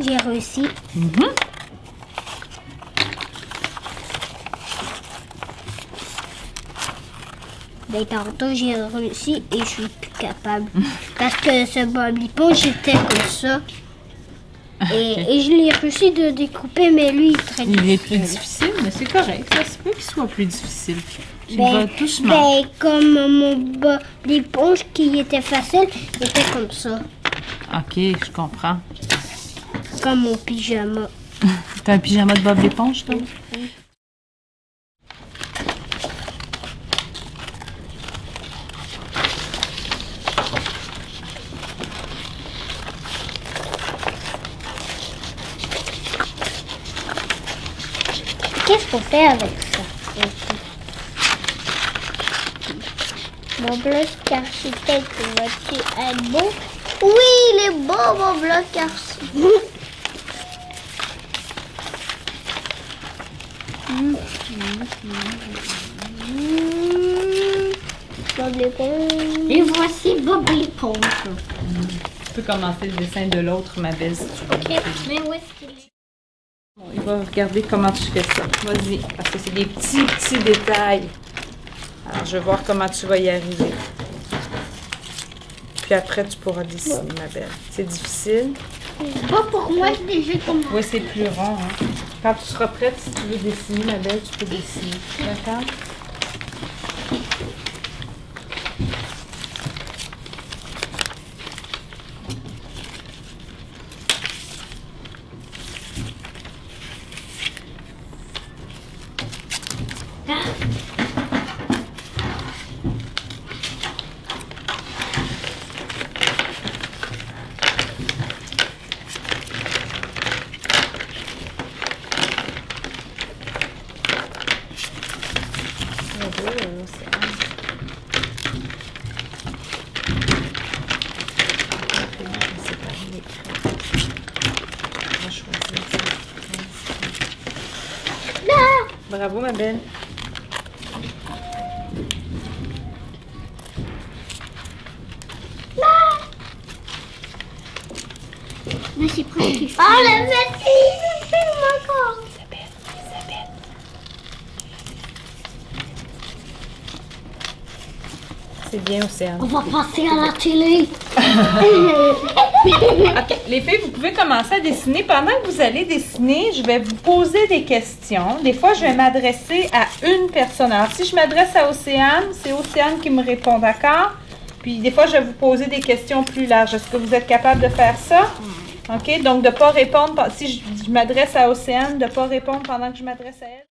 J'ai réussi. Mhm. Ben, tantôt, j'ai réussi et je suis plus capable. Parce que ce Bob l'éponge, j'étais comme ça. Et, et je l'ai réussi de découper, mais lui, il est très Il est plus difficile. difficile, mais c'est correct. Ça se peut qu'il soit plus difficile. Ben, ben, comme mon Bob l'éponge qui était facile, il était comme ça. Ok, je comprends. Comme mon pyjama. T'as un pyjama de Bob l'éponge, toi? Qu'est-ce qu'on fait avec ça? Mon bloc architecte, va-tu être beau? Oui, il est beau, mon bloc architecte. Bob l'éponge. Et voici Bob l'éponge. Tu peux commencer le dessin de l'autre, ma belle, si tu veux. Ok, mais où est-ce qu'il est? Bon, il va regarder comment tu fais ça. Vas-y, parce que c'est des petits, petits détails. Alors, je vais voir comment tu vas y arriver. Puis après, tu pourras dessiner, ma belle. C'est difficile. Pas pour moi, j'ai déjà commencé. Oui, c'est plus rond. Hein. Quand tu seras prête, si tu veux dessiner, ma belle, tu peux dessiner. D'accord? Très beau, euh, l'océan. Séparer les crayons. On va choisir ça. Bravo, ma belle. Mais c'est presque. Oh, filme encore. Isabelle, Isabelle. C'est bien, Océane. On va passer à la télé. OK. Les filles, vous pouvez commencer à dessiner. Pendant que vous allez dessiner, je vais vous poser des questions. Des fois, je vais m'adresser à une personne. Alors, si je m'adresse à Océane, c'est Océane qui me répond, d'accord? Puis, des fois, je vais vous poser des questions plus larges. Est-ce que vous êtes capable de faire ça? OK? Donc, de pas répondre. Si je, je m'adresse à Océane, de ne pas répondre pendant que je m'adresse à elle?